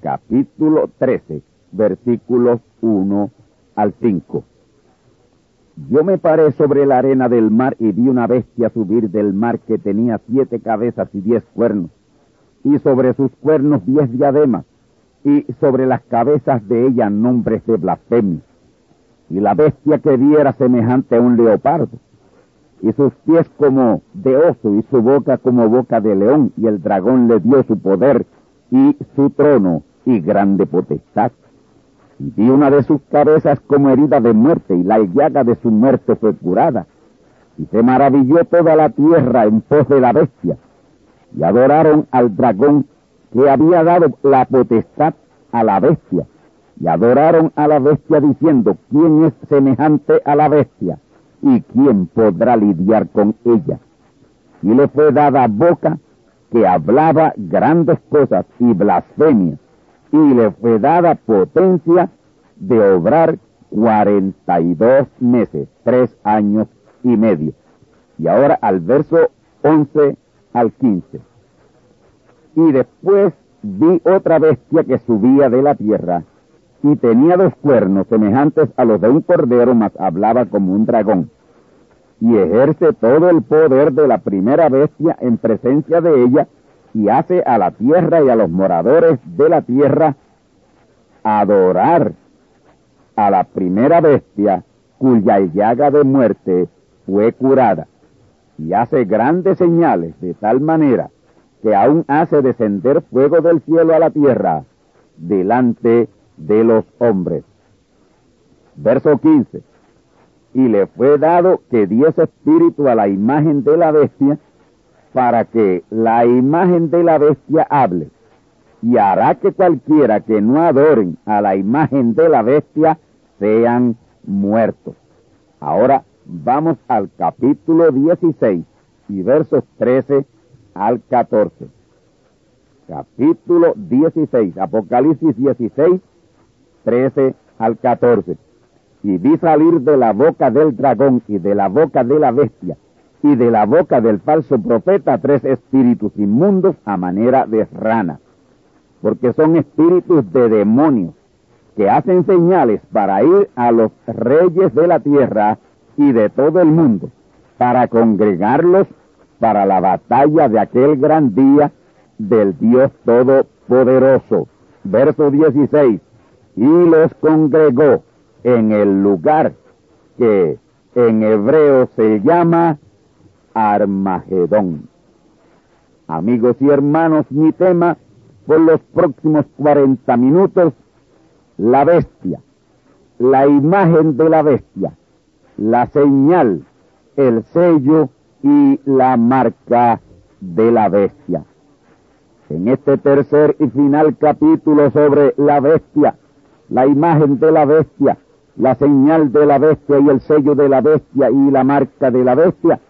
Capítulo 13, versículos 1 al 5. Yo me paré sobre la arena del mar y vi una bestia subir del mar que tenía siete cabezas y diez cuernos, y sobre sus cuernos diez diademas, y sobre las cabezas de ella nombres de blasfemia. Y la bestia que vi era semejante a un leopardo, y sus pies como de oso, y su boca como boca de león, y el dragón le dio su poder y su trono y grande potestad. Y vi una de sus cabezas como herida de muerte, y la llaga de su muerte fue curada. Y se maravilló toda la tierra en pos de la bestia, y adoraron al dragón que había dado la potestad a la bestia, y adoraron a la bestia diciendo, ¿quién es semejante a la bestia? ¿Y quién podrá lidiar con ella? Y le fue dada boca que hablaba grandes cosas y blasfemias, y le fue dada potencia de obrar cuarenta y dos meses, tres años y medio. Y ahora al verso once al quince. Y después vi otra bestia que subía de la tierra, y tenía dos cuernos semejantes a los de un cordero, mas hablaba como un dragón y ejerce todo el poder de la primera bestia en presencia de ella y hace a la tierra y a los moradores de la tierra adorar a la primera bestia cuya llaga de muerte fue curada y hace grandes señales de tal manera que aún hace descender fuego del cielo a la tierra delante de los hombres. Verso 15 y le fue dado que diese espíritu a la imagen de la bestia, para que la imagen de la bestia hable, y hará que cualquiera que no adoren a la imagen de la bestia sean muertos. Ahora vamos al capítulo 16 y versos 13 al 14. Capítulo 16, Apocalipsis 16, 13 al 14 y vi salir de la boca del dragón y de la boca de la bestia y de la boca del falso profeta tres espíritus inmundos a manera de rana, porque son espíritus de demonios que hacen señales para ir a los reyes de la tierra y de todo el mundo, para congregarlos para la batalla de aquel gran día del Dios Todopoderoso. Verso 16. Y los congregó en el lugar que en hebreo se llama Armagedón. Amigos y hermanos, mi tema por los próximos 40 minutos, la bestia, la imagen de la bestia, la señal, el sello y la marca de la bestia. En este tercer y final capítulo sobre la bestia, la imagen de la bestia, la señal de la bestia y el sello de la bestia y la marca de la bestia,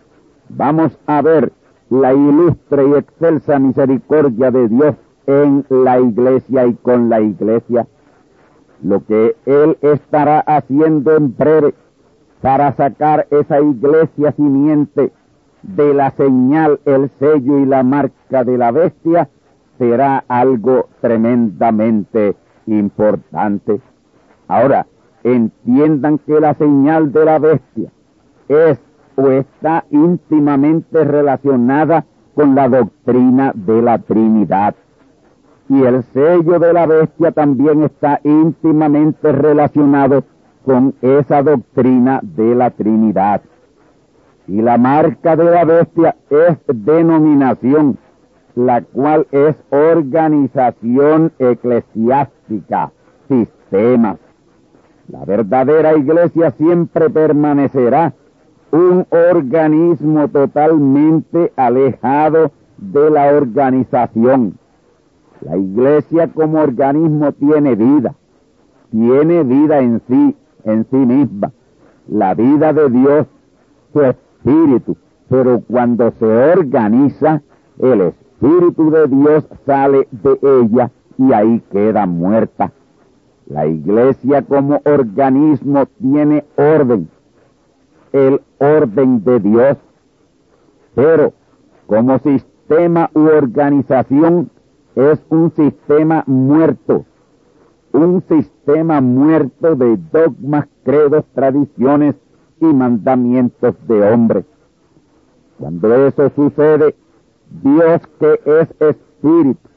vamos a ver la ilustre y excelsa misericordia de Dios en la iglesia y con la iglesia, lo que Él estará haciendo en breve para sacar esa iglesia simiente de la señal, el sello y la marca de la bestia, será algo tremendamente importante. Ahora, entiendan que la señal de la bestia es o está íntimamente relacionada con la doctrina de la Trinidad. Y el sello de la bestia también está íntimamente relacionado con esa doctrina de la Trinidad. Y la marca de la bestia es denominación, la cual es organización eclesiástica, sistemas. La verdadera iglesia siempre permanecerá un organismo totalmente alejado de la organización. La iglesia como organismo tiene vida, tiene vida en sí, en sí misma, la vida de Dios, su espíritu, pero cuando se organiza, el espíritu de Dios sale de ella y ahí queda muerta. La iglesia como organismo tiene orden, el orden de Dios, pero como sistema u organización es un sistema muerto, un sistema muerto de dogmas, credos, tradiciones y mandamientos de hombres. Cuando eso sucede, Dios que es espíritu,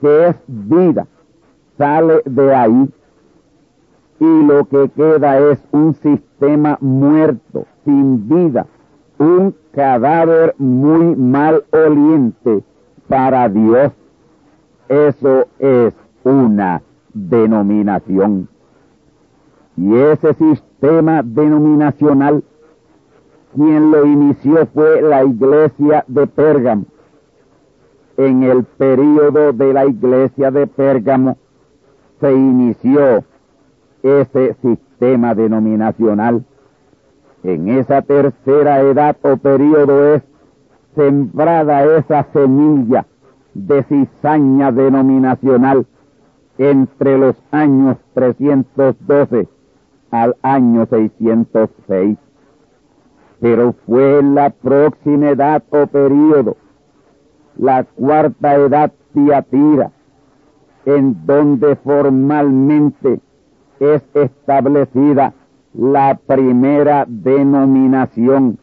que es vida, sale de ahí y lo que queda es un sistema muerto, sin vida, un cadáver muy mal oliente para Dios. Eso es una denominación. Y ese sistema denominacional, quien lo inició fue la iglesia de Pérgamo. En el período de la iglesia de Pérgamo se inició ese sistema denominacional. En esa tercera edad o periodo es sembrada esa semilla de cizaña denominacional entre los años 312 al año 606. Pero fue la próxima edad o periodo, la cuarta edad tiatira, en donde formalmente es establecida la primera denominación.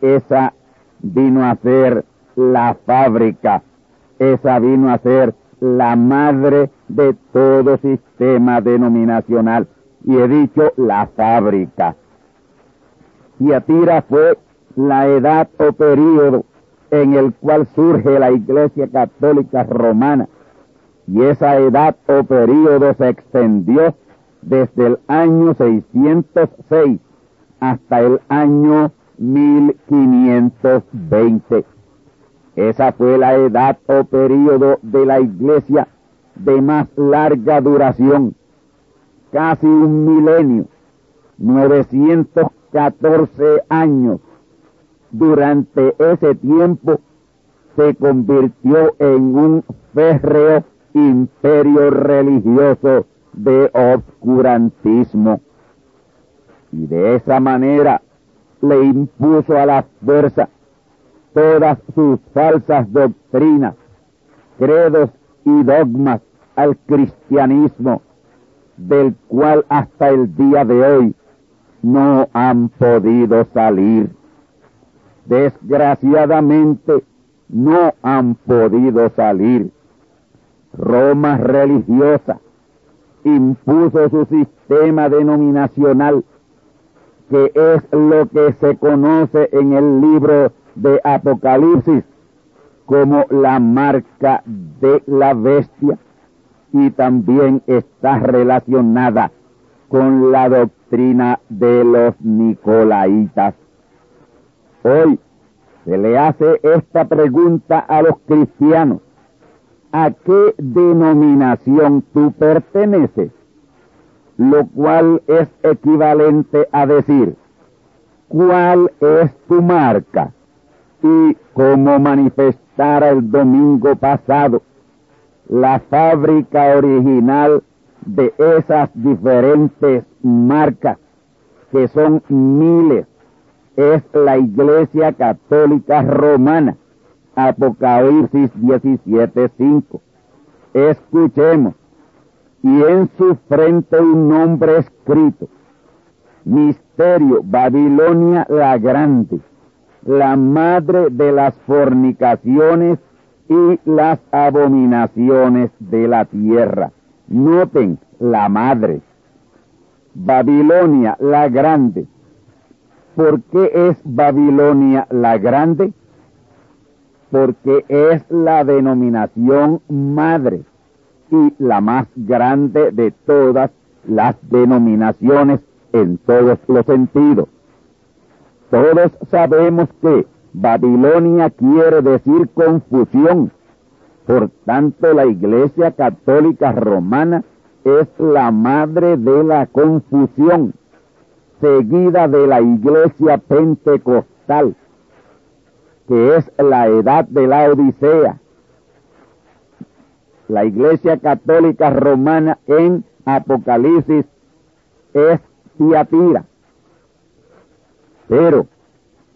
Esa vino a ser la fábrica, esa vino a ser la madre de todo sistema denominacional. Y he dicho la fábrica. Tiatira fue la edad o periodo en el cual surge la Iglesia Católica Romana y esa edad o periodo se extendió desde el año 606 hasta el año 1520. Esa fue la edad o periodo de la iglesia de más larga duración, casi un milenio, 914 años. Durante ese tiempo se convirtió en un férreo imperio religioso de obscurantismo. Y de esa manera le impuso a la fuerza todas sus falsas doctrinas, credos y dogmas al cristianismo, del cual hasta el día de hoy no han podido salir. Desgraciadamente no han podido salir. Roma religiosa impuso su sistema denominacional, que es lo que se conoce en el libro de Apocalipsis como la marca de la bestia y también está relacionada con la doctrina de los Nicolaitas. Hoy se le hace esta pregunta a los cristianos. ¿A qué denominación tú perteneces? Lo cual es equivalente a decir, ¿cuál es tu marca? Y como manifestara el domingo pasado, la fábrica original de esas diferentes marcas, que son miles, es la Iglesia Católica Romana. Apocalipsis 17:5. Escuchemos. Y en su frente un nombre escrito. Misterio, Babilonia la Grande, la madre de las fornicaciones y las abominaciones de la tierra. Noten la madre. Babilonia la Grande. ¿Por qué es Babilonia la Grande? Porque es la denominación madre y la más grande de todas las denominaciones en todos los sentidos. Todos sabemos que Babilonia quiere decir confusión. Por tanto, la Iglesia Católica Romana es la madre de la confusión, seguida de la Iglesia Pentecostal, que es la edad de la Odisea. La Iglesia Católica Romana en Apocalipsis es Tiatira. Pero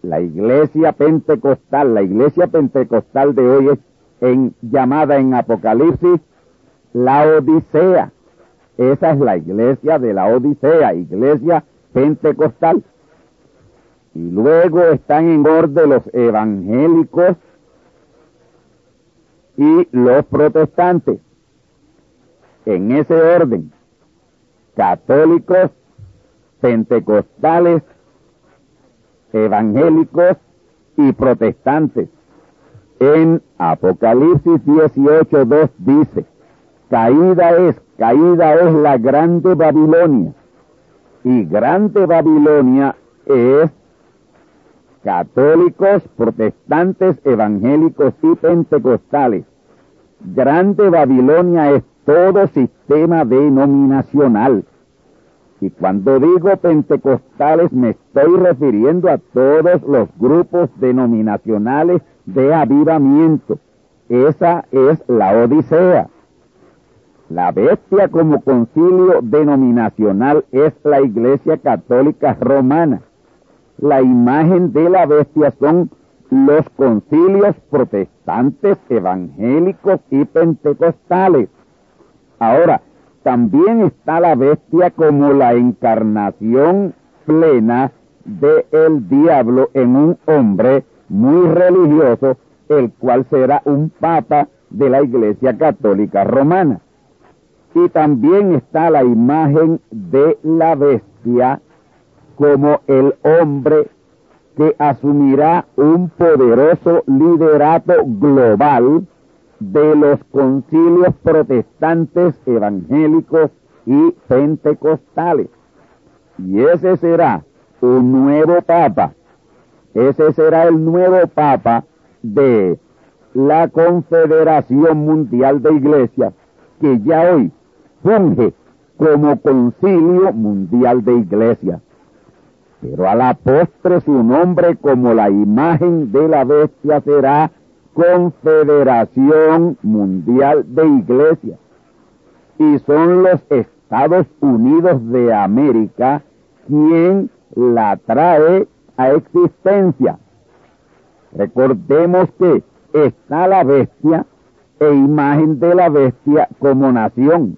la iglesia pentecostal, la iglesia pentecostal de hoy es en, llamada en Apocalipsis la Odisea. Esa es la iglesia de la Odisea, iglesia pentecostal. Y luego están en orden los evangélicos y los protestantes. En ese orden, católicos, pentecostales, evangélicos y protestantes. En Apocalipsis 18.2 dice, caída es, caída es la grande Babilonia. Y grande Babilonia es católicos, protestantes, evangélicos y pentecostales. Grande Babilonia es todo sistema denominacional. Y cuando digo pentecostales me estoy refiriendo a todos los grupos denominacionales de avivamiento. Esa es la Odisea. La bestia como concilio denominacional es la Iglesia Católica Romana. La imagen de la bestia son los concilios protestantes, evangélicos y pentecostales. Ahora, también está la bestia como la encarnación plena del el diablo en un hombre muy religioso, el cual será un papa de la Iglesia Católica Romana. Y también está la imagen de la bestia como el hombre que asumirá un poderoso liderato global de los concilios protestantes, evangélicos y pentecostales. Y ese será un nuevo papa. Ese será el nuevo papa de la Confederación Mundial de Iglesias, que ya hoy funge como Concilio Mundial de Iglesias. Pero a la postre su nombre como la imagen de la bestia será Confederación Mundial de Iglesias. Y son los Estados Unidos de América quien la trae a existencia. Recordemos que está la bestia e imagen de la bestia como nación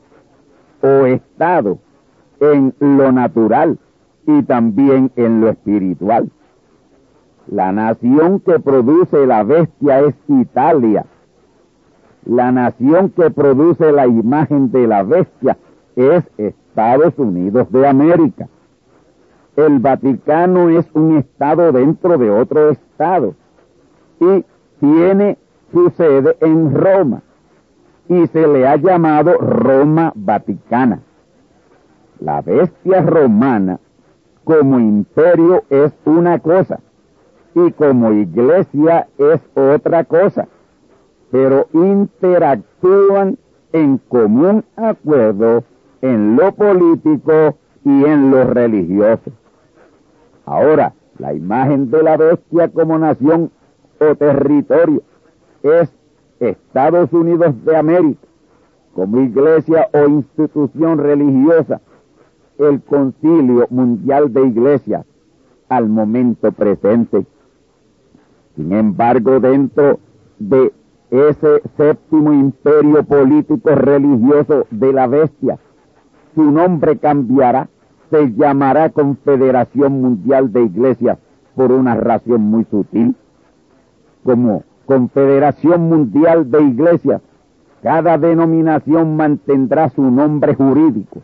o estado en lo natural y también en lo espiritual. La nación que produce la bestia es Italia. La nación que produce la imagen de la bestia es Estados Unidos de América. El Vaticano es un estado dentro de otro estado y tiene su sede en Roma y se le ha llamado Roma Vaticana. La bestia romana como imperio es una cosa y como iglesia es otra cosa, pero interactúan en común acuerdo en lo político y en lo religioso. Ahora, la imagen de la bestia como nación o territorio es Estados Unidos de América, como iglesia o institución religiosa, el Concilio Mundial de Iglesias al momento presente. Sin embargo, dentro de ese séptimo imperio político religioso de la bestia, su nombre cambiará, se llamará Confederación Mundial de Iglesias por una razón muy sutil, como Confederación Mundial de Iglesias, cada denominación mantendrá su nombre jurídico,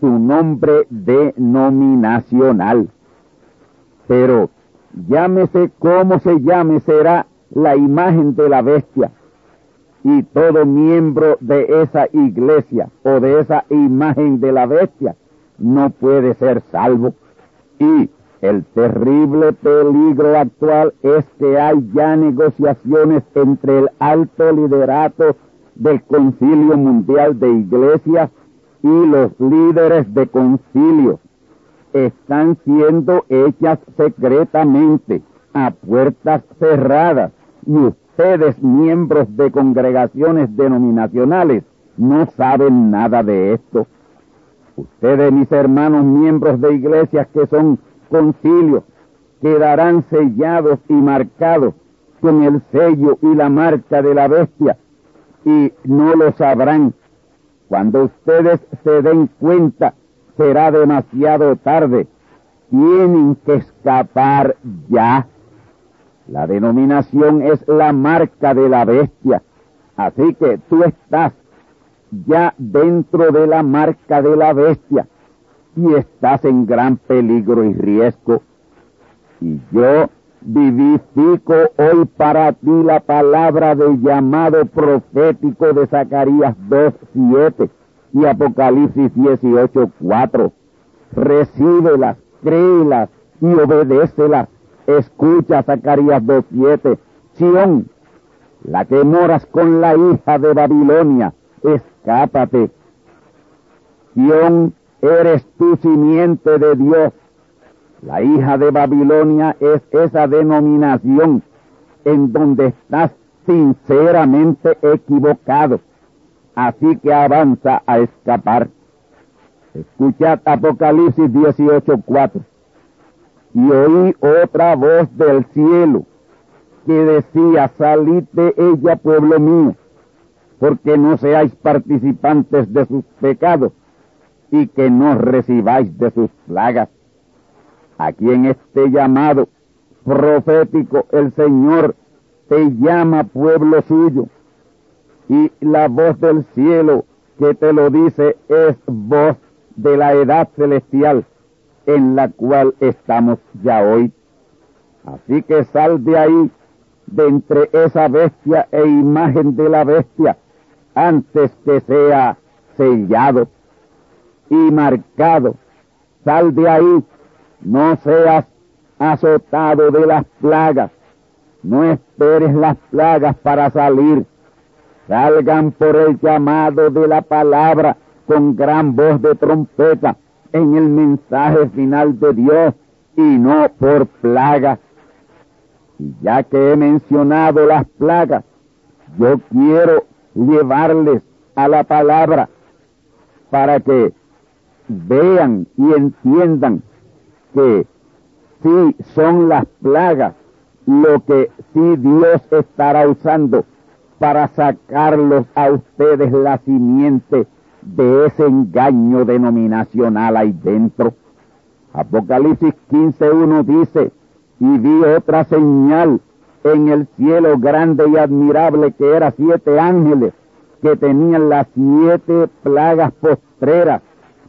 su nombre denominacional. Pero llámese como se llame, será la imagen de la bestia. Y todo miembro de esa iglesia o de esa imagen de la bestia no puede ser salvo. Y el terrible peligro actual es que hay ya negociaciones entre el alto liderato del Concilio Mundial de Iglesias y los líderes de concilio. Están siendo hechas secretamente a puertas cerradas y ustedes, miembros de congregaciones denominacionales, no saben nada de esto. Ustedes, mis hermanos, miembros de iglesias que son concilios, quedarán sellados y marcados con el sello y la marca de la bestia y no lo sabrán. Cuando ustedes se den cuenta, será demasiado tarde. Tienen que escapar ya. La denominación es la marca de la bestia. Así que tú estás ya dentro de la marca de la bestia y estás en gran peligro y riesgo. Y yo vivifico hoy para ti la palabra del llamado profético de Zacarías 2.7 y Apocalipsis 18.4. Recíbelas, créelas y obedécelas Escucha Zacarías 2.7. Sión, la que moras con la hija de Babilonia, escápate. Sión, eres tu simiente de Dios. La hija de Babilonia es esa denominación en donde estás sinceramente equivocado. Así que avanza a escapar. Escuchad Apocalipsis 18.4 y oí otra voz del cielo que decía, salid de ella, pueblo mío, porque no seáis participantes de sus pecados y que no recibáis de sus plagas. Aquí en este llamado profético el Señor te llama pueblo suyo y la voz del cielo que te lo dice es voz de la edad celestial en la cual estamos ya hoy. Así que sal de ahí, de entre esa bestia e imagen de la bestia, antes que sea sellado y marcado. Sal de ahí, no seas azotado de las plagas, no esperes las plagas para salir. Salgan por el llamado de la palabra con gran voz de trompeta en el mensaje final de Dios y no por plagas. Y ya que he mencionado las plagas, yo quiero llevarles a la palabra para que vean y entiendan que sí son las plagas lo que sí Dios estará usando para sacarlos a ustedes la simiente de ese engaño denominacional ahí dentro. Apocalipsis 15.1 dice, y vi otra señal en el cielo grande y admirable que era siete ángeles que tenían las siete plagas postreras,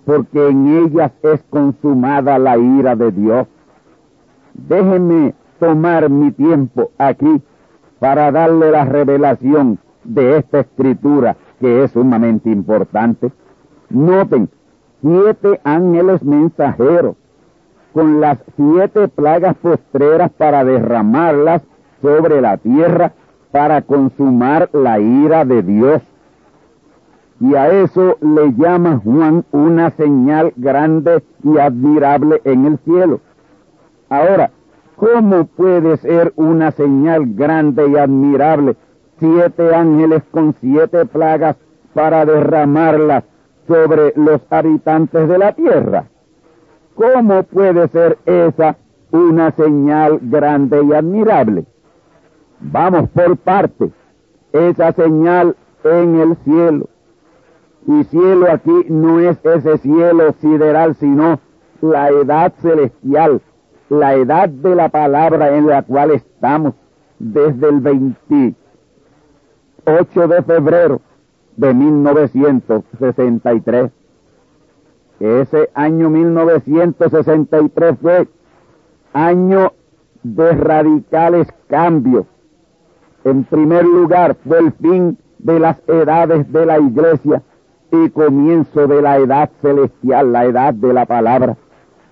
porque en ellas es consumada la ira de Dios. Déjenme tomar mi tiempo aquí para darle la revelación de esta escritura que es sumamente importante. Noten, siete ángeles mensajeros con las siete plagas postreras para derramarlas sobre la tierra para consumar la ira de Dios. Y a eso le llama Juan una señal grande y admirable en el cielo. Ahora, ¿cómo puede ser una señal grande y admirable siete ángeles con siete plagas para derramarlas sobre los habitantes de la tierra? ¿Cómo puede ser esa una señal grande y admirable? Vamos por partes. Esa señal en el cielo. Y cielo aquí no es ese cielo sideral, sino la edad celestial, la edad de la palabra en la cual estamos desde el 28 de febrero de 1963. Ese año 1963 fue año de radicales cambios. En primer lugar, fue el fin de las edades de la iglesia y comienzo de la edad celestial, la edad de la palabra.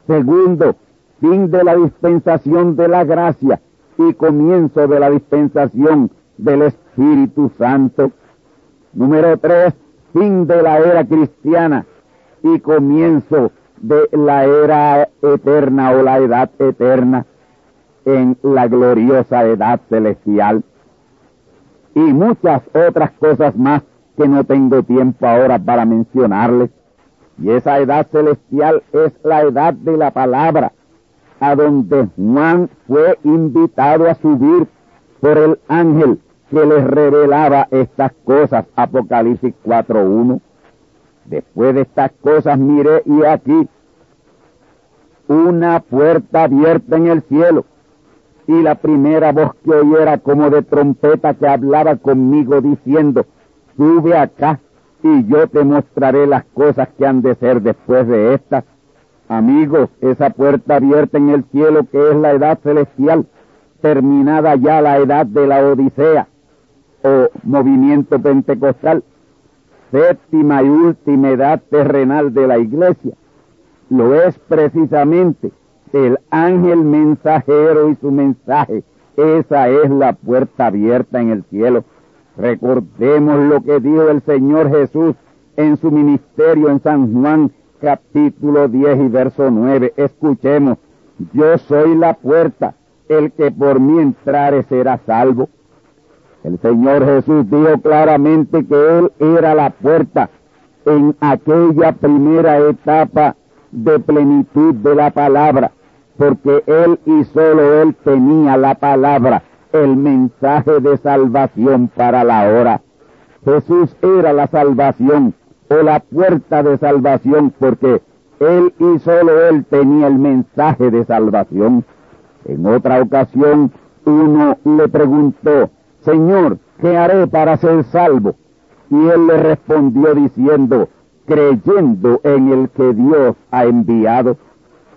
Segundo, fin de la dispensación de la gracia y comienzo de la dispensación del Espíritu Santo. Número tres, fin de la era cristiana y comienzo de la era eterna o la edad eterna en la gloriosa edad celestial y muchas otras cosas más que no tengo tiempo ahora para mencionarles. Y esa edad celestial es la edad de la palabra, a donde Juan fue invitado a subir por el ángel que les revelaba estas cosas, Apocalipsis 4.1. Después de estas cosas miré y aquí una puerta abierta en el cielo y la primera voz que oí era como de trompeta que hablaba conmigo diciendo, sube acá y yo te mostraré las cosas que han de ser después de estas. Amigos, esa puerta abierta en el cielo que es la edad celestial, terminada ya la edad de la Odisea o movimiento pentecostal, séptima y última edad terrenal de la iglesia, lo es precisamente el ángel mensajero y su mensaje. Esa es la puerta abierta en el cielo. Recordemos lo que dijo el Señor Jesús en su ministerio en San Juan capítulo 10 y verso 9. Escuchemos, yo soy la puerta, el que por mí entrare será salvo. El Señor Jesús dijo claramente que Él era la puerta en aquella primera etapa de plenitud de la palabra, porque Él y solo Él tenía la palabra, el mensaje de salvación para la hora. Jesús era la salvación o la puerta de salvación porque Él y solo Él tenía el mensaje de salvación. En otra ocasión uno le preguntó, Señor, ¿qué haré para ser salvo? Y Él le respondió diciendo, creyendo en el que Dios ha enviado.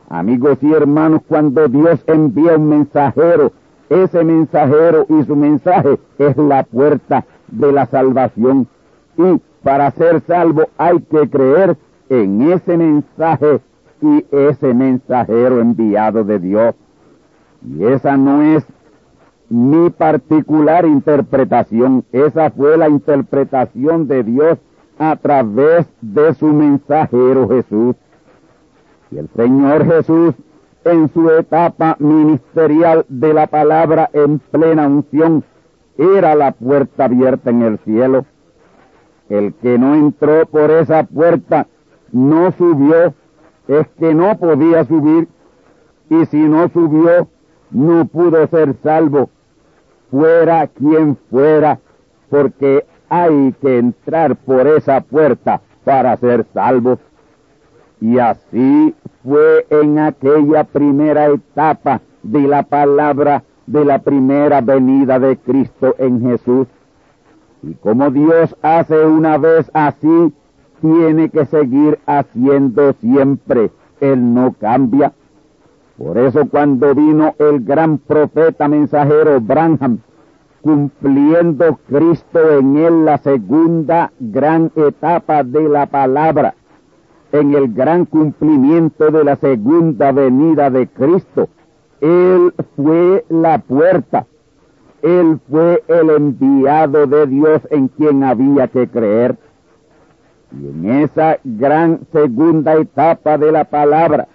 Amigos y hermanos, cuando Dios envía un mensajero, ese mensajero y su mensaje es la puerta de la salvación. Y para ser salvo hay que creer en ese mensaje y ese mensajero enviado de Dios. Y esa no es mi particular interpretación, esa fue la interpretación de Dios a través de su mensajero Jesús. Y el Señor Jesús, en su etapa ministerial de la palabra en plena unción, era la puerta abierta en el cielo. El que no entró por esa puerta no subió, es que no podía subir, y si no subió, no pudo ser salvo, fuera quien fuera, porque hay que entrar por esa puerta para ser salvo. Y así fue en aquella primera etapa de la palabra de la primera venida de Cristo en Jesús. Y como Dios hace una vez así, tiene que seguir haciendo siempre. Él no cambia. Por eso cuando vino el gran profeta mensajero Branham, cumpliendo Cristo en él la segunda gran etapa de la palabra. En el gran cumplimiento de la segunda venida de Cristo. Él fue la puerta. Él fue el enviado de Dios en quien había que creer. Y en esa gran segunda etapa de la palabra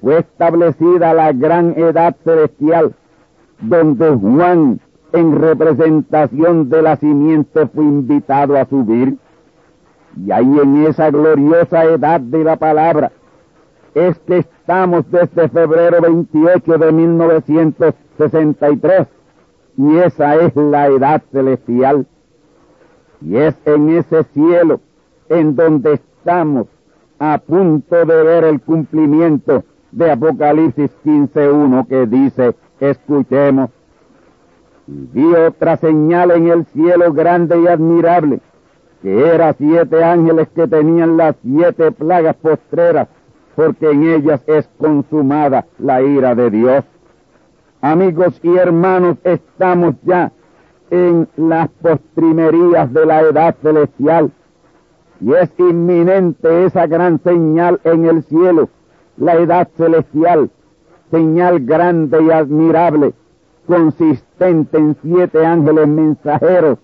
fue establecida la gran edad celestial, donde Juan, en representación de la simiente, fue invitado a subir. Y ahí en esa gloriosa edad de la palabra es que estamos desde febrero 28 de 1963. Y esa es la edad celestial. Y es en ese cielo en donde estamos a punto de ver el cumplimiento de Apocalipsis 15.1 que dice, escuchemos, y vi otra señal en el cielo grande y admirable, que era siete ángeles que tenían las siete plagas postreras, porque en ellas es consumada la ira de Dios. Amigos y hermanos, estamos ya en las postrimerías de la edad celestial y es inminente esa gran señal en el cielo, la edad celestial, señal grande y admirable, consistente en siete ángeles mensajeros,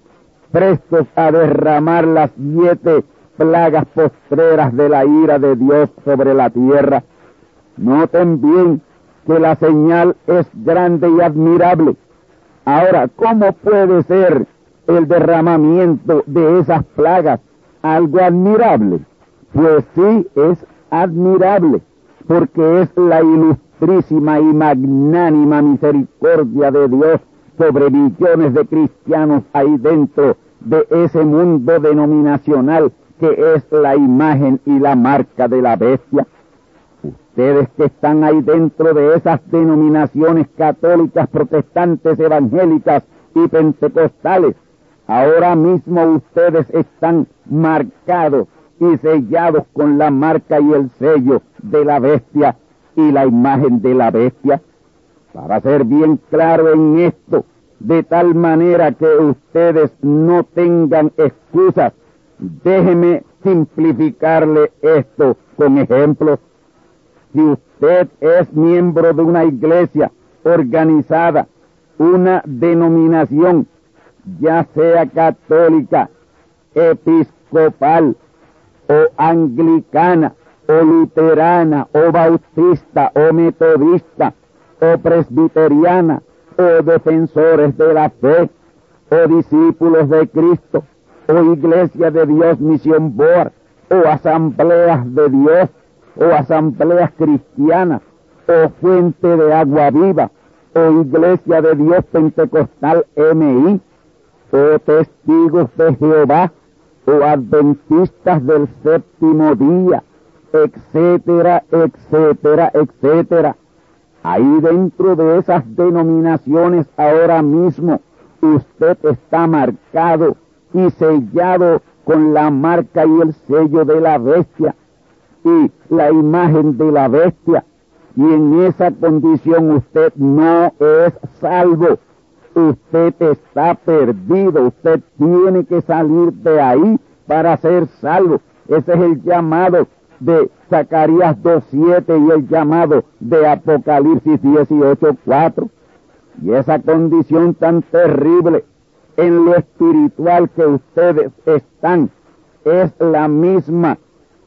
prestos a derramar las siete plagas postreras de la ira de Dios sobre la tierra. Noten bien que la señal es grande y admirable. Ahora, ¿cómo puede ser el derramamiento de esas plagas algo admirable? Pues sí, es admirable, porque es la ilustrísima y magnánima misericordia de Dios sobre millones de cristianos ahí dentro de ese mundo denominacional que es la imagen y la marca de la bestia. Ustedes que están ahí dentro de esas denominaciones católicas, protestantes, evangélicas y pentecostales, ahora mismo ustedes están marcados y sellados con la marca y el sello de la bestia y la imagen de la bestia. Para ser bien claro en esto, de tal manera que ustedes no tengan excusas, déjeme simplificarle esto con ejemplos. Si usted es miembro de una iglesia organizada, una denominación, ya sea católica, episcopal o anglicana o luterana o bautista o metodista o presbiteriana o defensores de la fe o discípulos de Cristo o iglesia de Dios misión board o asambleas de Dios o asambleas cristianas o fuente de agua viva o iglesia de Dios pentecostal MI o testigos de Jehová o adventistas del séptimo día, etcétera, etcétera, etcétera. Ahí dentro de esas denominaciones ahora mismo usted está marcado y sellado con la marca y el sello de la bestia y la imagen de la bestia. Y en esa condición usted no es salvo usted está perdido, usted tiene que salir de ahí para ser salvo. Ese es el llamado de Zacarías 2.7 y el llamado de Apocalipsis 18.4. Y esa condición tan terrible en lo espiritual que ustedes están es la misma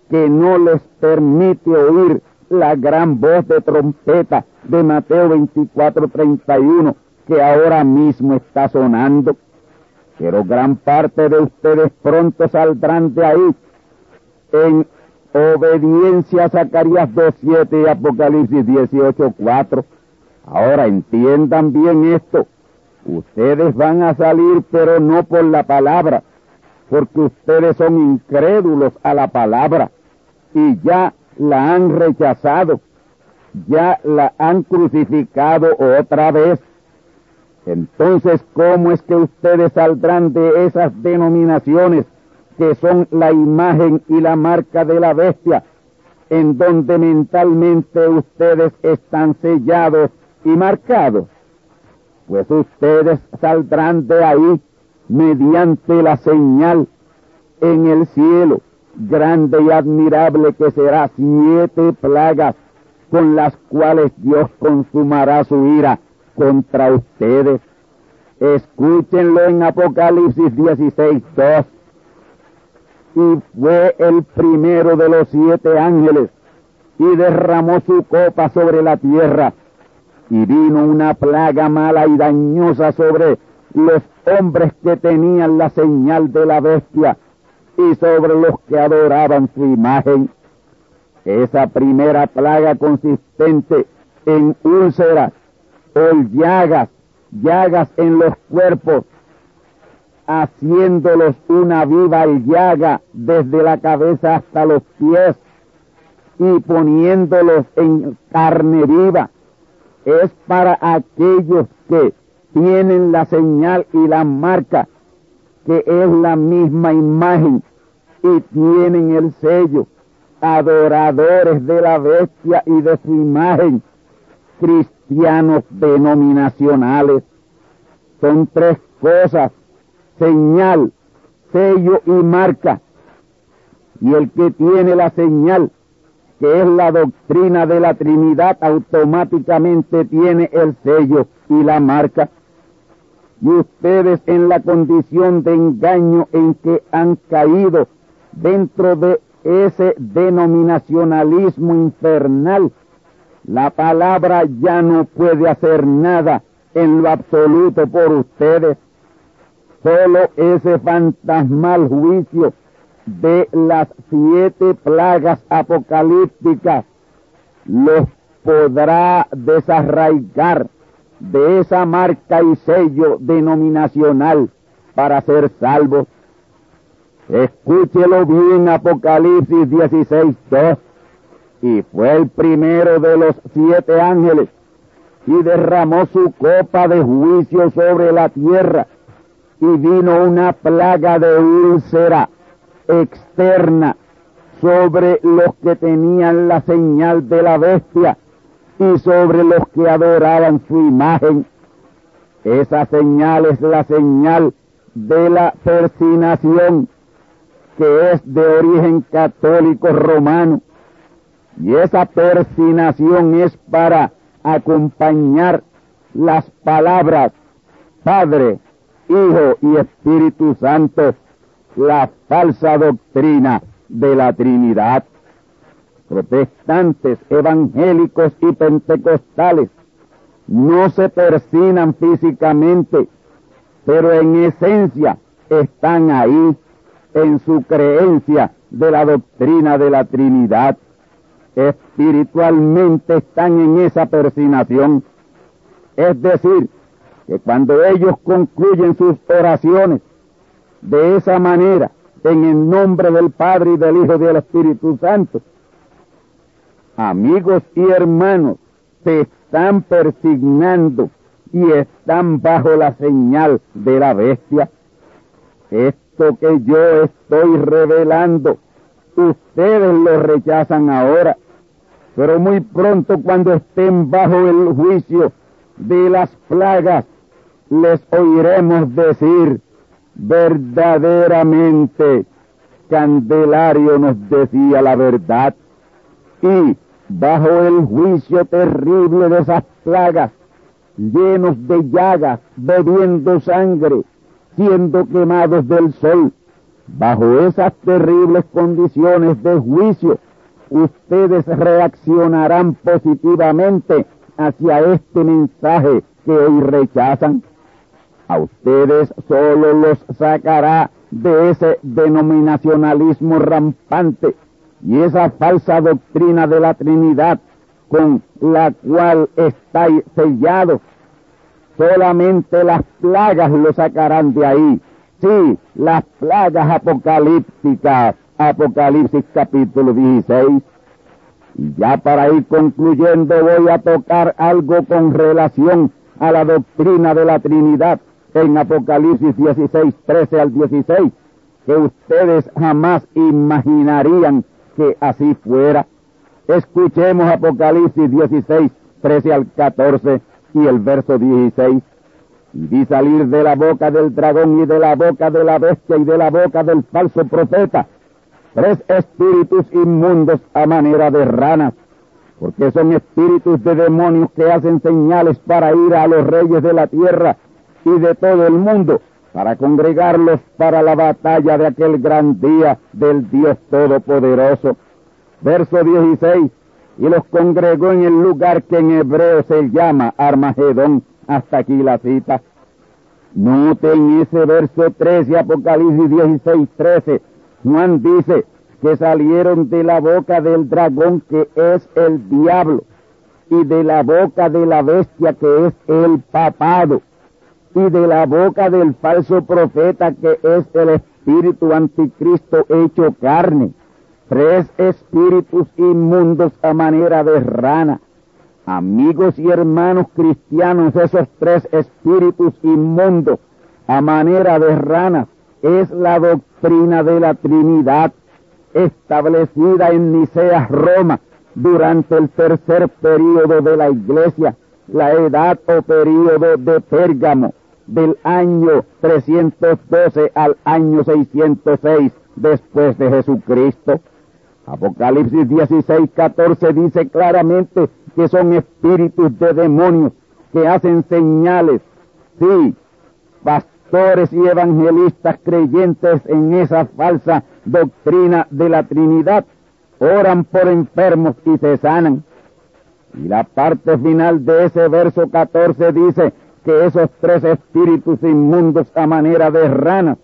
que no les permite oír la gran voz de trompeta de Mateo 24.31 que ahora mismo está sonando, pero gran parte de ustedes pronto saldrán de ahí en obediencia Zacarías 2.7 y Apocalipsis 18.4. Ahora entiendan bien esto. Ustedes van a salir, pero no por la palabra, porque ustedes son incrédulos a la palabra y ya la han rechazado, ya la han crucificado otra vez entonces, ¿cómo es que ustedes saldrán de esas denominaciones que son la imagen y la marca de la bestia, en donde mentalmente ustedes están sellados y marcados? Pues ustedes saldrán de ahí mediante la señal en el cielo, grande y admirable que será siete plagas con las cuales Dios consumará su ira contra ustedes. Escúchenlo en Apocalipsis 16, 2. Y fue el primero de los siete ángeles y derramó su copa sobre la tierra. Y vino una plaga mala y dañosa sobre los hombres que tenían la señal de la bestia y sobre los que adoraban su imagen. Esa primera plaga consistente en úlceras o llagas, llagas en los cuerpos, haciéndolos una viva llaga desde la cabeza hasta los pies y poniéndolos en carne viva. Es para aquellos que tienen la señal y la marca, que es la misma imagen, y tienen el sello, adoradores de la bestia y de su imagen, cristianos denominacionales. Son tres cosas, señal, sello y marca. Y el que tiene la señal, que es la doctrina de la Trinidad, automáticamente tiene el sello y la marca. Y ustedes en la condición de engaño en que han caído dentro de ese denominacionalismo infernal, la palabra ya no puede hacer nada en lo absoluto por ustedes. Solo ese fantasmal juicio de las siete plagas apocalípticas los podrá desarraigar de esa marca y sello denominacional para ser salvos. Escúchelo bien Apocalipsis 16, 2. Y fue el primero de los siete ángeles y derramó su copa de juicio sobre la tierra y vino una plaga de úlcera externa sobre los que tenían la señal de la bestia y sobre los que adoraban su imagen. Esa señal es la señal de la persinación, que es de origen católico romano. Y esa persinación es para acompañar las palabras Padre, Hijo y Espíritu Santo la falsa doctrina de la Trinidad. Protestantes, evangélicos y pentecostales no se persinan físicamente, pero en esencia están ahí en su creencia de la doctrina de la Trinidad. Espiritualmente están en esa persinación. Es decir, que cuando ellos concluyen sus oraciones, de esa manera, en el nombre del Padre y del Hijo y del Espíritu Santo. Amigos y hermanos, se están persignando y están bajo la señal de la bestia. Esto que yo estoy revelando, ustedes lo rechazan ahora, pero muy pronto cuando estén bajo el juicio de las plagas, les oiremos decir, verdaderamente Candelario nos decía la verdad y bajo el juicio terrible de esas plagas, llenos de llagas, bebiendo sangre, siendo quemados del sol, bajo esas terribles condiciones de juicio, ustedes reaccionarán positivamente hacia este mensaje que hoy rechazan a ustedes solo los sacará de ese denominacionalismo rampante y esa falsa doctrina de la Trinidad con la cual estáis sellados. Solamente las plagas lo sacarán de ahí. Sí, las plagas apocalípticas, Apocalipsis capítulo 16. Y ya para ir concluyendo voy a tocar algo con relación a la doctrina de la Trinidad en Apocalipsis 16, 13 al 16, que ustedes jamás imaginarían que así fuera. Escuchemos Apocalipsis 16, 13 al 14 y el verso 16. Y vi salir de la boca del dragón y de la boca de la bestia y de la boca del falso profeta tres espíritus inmundos a manera de ranas, porque son espíritus de demonios que hacen señales para ir a los reyes de la tierra y de todo el mundo, para congregarlos para la batalla de aquel gran día del Dios Todopoderoso. Verso 16, y los congregó en el lugar que en hebreo se llama Armagedón. Hasta aquí la cita. Noten ese verso 13, Apocalipsis 16, 13. Juan dice que salieron de la boca del dragón que es el diablo y de la boca de la bestia que es el papado y de la boca del falso profeta que es el espíritu anticristo hecho carne. Tres espíritus inmundos a manera de rana. Amigos y hermanos cristianos, esos tres espíritus inmundos a manera de ranas es la doctrina de la Trinidad establecida en Nicea, Roma, durante el tercer período de la Iglesia, la edad o período de Pérgamo, del año 312 al año 606 después de Jesucristo. Apocalipsis 16, 14 dice claramente que son espíritus de demonios que hacen señales. Sí, pastores y evangelistas creyentes en esa falsa doctrina de la Trinidad oran por enfermos y se sanan. Y la parte final de ese verso 14 dice que esos tres espíritus inmundos a manera de ranas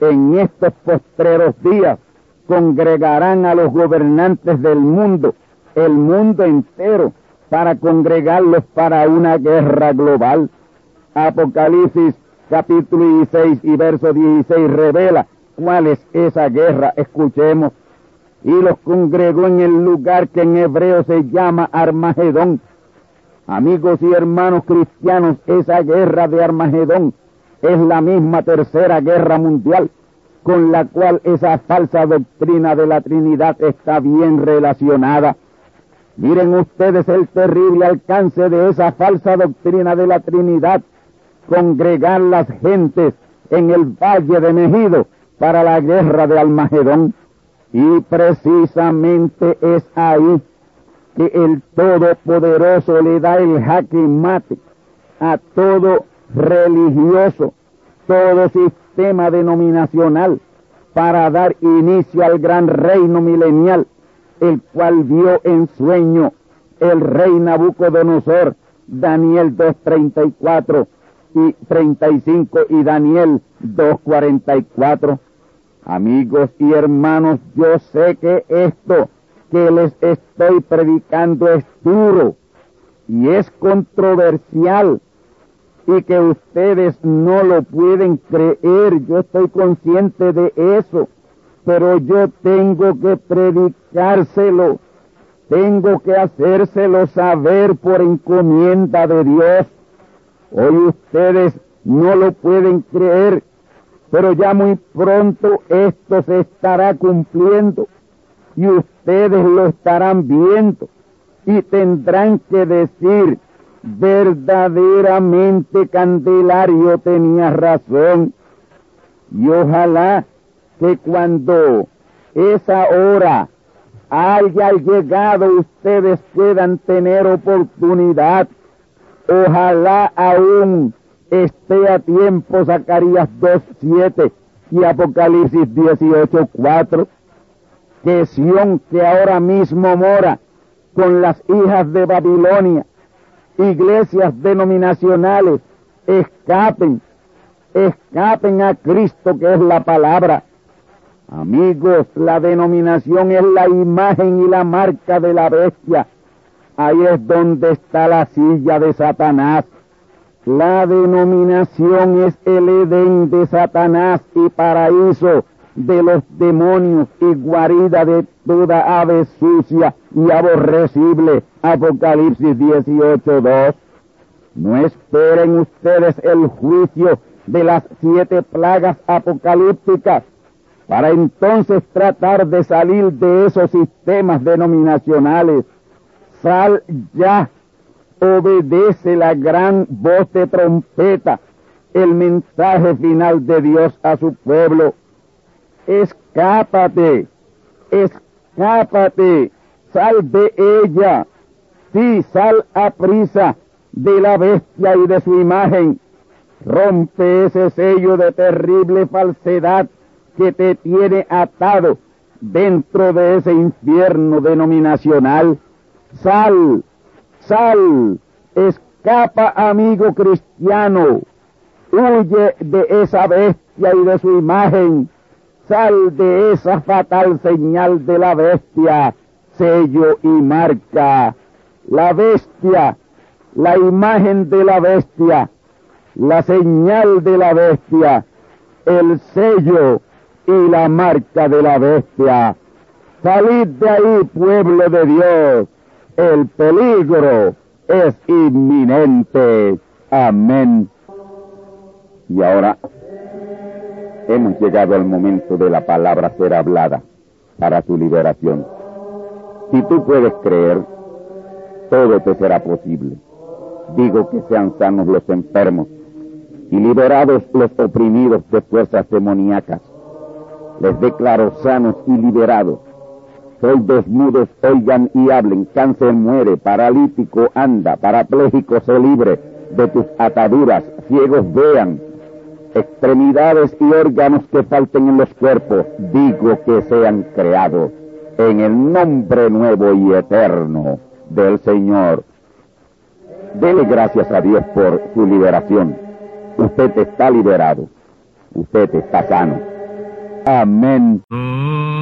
en estos postreros días congregarán a los gobernantes del mundo, el mundo entero, para congregarlos para una guerra global. Apocalipsis capítulo 16 y verso 16 revela cuál es esa guerra. Escuchemos. Y los congregó en el lugar que en hebreo se llama Armagedón. Amigos y hermanos cristianos, esa guerra de Armagedón es la misma tercera guerra mundial con la cual esa falsa doctrina de la Trinidad está bien relacionada. Miren ustedes el terrible alcance de esa falsa doctrina de la Trinidad, congregar las gentes en el valle de Mejido para la guerra de Almagedón. Y precisamente es ahí que el Todopoderoso le da el jaque mate a todo religioso, todo sistema denominacional para dar inicio al gran reino milenial, el cual vio en sueño el rey Nabucodonosor, Daniel 2.34 y 35 y Daniel 2.44. Amigos y hermanos, yo sé que esto que les estoy predicando es duro y es controversial y que ustedes no lo pueden creer. Yo estoy consciente de eso, pero yo tengo que predicárselo, tengo que hacérselo saber por encomienda de Dios. Hoy ustedes no lo pueden creer, pero ya muy pronto esto se estará cumpliendo y ustedes lo estarán viendo y tendrán que decir, verdaderamente Candelario tenía razón. Y ojalá que cuando esa hora haya llegado ustedes puedan tener oportunidad. Ojalá aún esté a tiempo Zacarías 2.7 y Apocalipsis 18.4 que Sión que ahora mismo mora con las hijas de Babilonia iglesias denominacionales escapen, escapen a Cristo que es la palabra. Amigos, la denominación es la imagen y la marca de la bestia. Ahí es donde está la silla de Satanás. La denominación es el Edén de Satanás y paraíso de los demonios y guarida de toda ave sucia y aborrecible. Apocalipsis 18.2. No esperen ustedes el juicio de las siete plagas apocalípticas para entonces tratar de salir de esos sistemas denominacionales. Sal ya, obedece la gran voz de trompeta, el mensaje final de Dios a su pueblo. Escápate escápate, sal de ella, sí, sal a prisa de la bestia y de su imagen, rompe ese sello de terrible falsedad que te tiene atado dentro de ese infierno denominacional. Sal, sal, escapa amigo cristiano, huye de esa bestia y de su imagen, sal de esa fatal señal de la bestia, sello y marca. La bestia, la imagen de la bestia, la señal de la bestia, el sello y la marca de la bestia. Salid de ahí, pueblo de Dios. El peligro es inminente. Amén. Y ahora hemos llegado al momento de la palabra ser hablada para tu liberación. Si tú puedes creer, todo te será posible. Digo que sean sanos los enfermos y liberados los oprimidos de fuerzas demoníacas. Les declaro sanos y liberados. Sordos mudos oigan y hablen, cáncer muere, paralítico anda, parapléjico se libre de tus ataduras, ciegos vean, extremidades y órganos que falten en los cuerpos, digo que sean creados en el nombre nuevo y eterno del Señor. Dele gracias a Dios por su liberación. Usted está liberado. Usted está sano. Amén. Amigos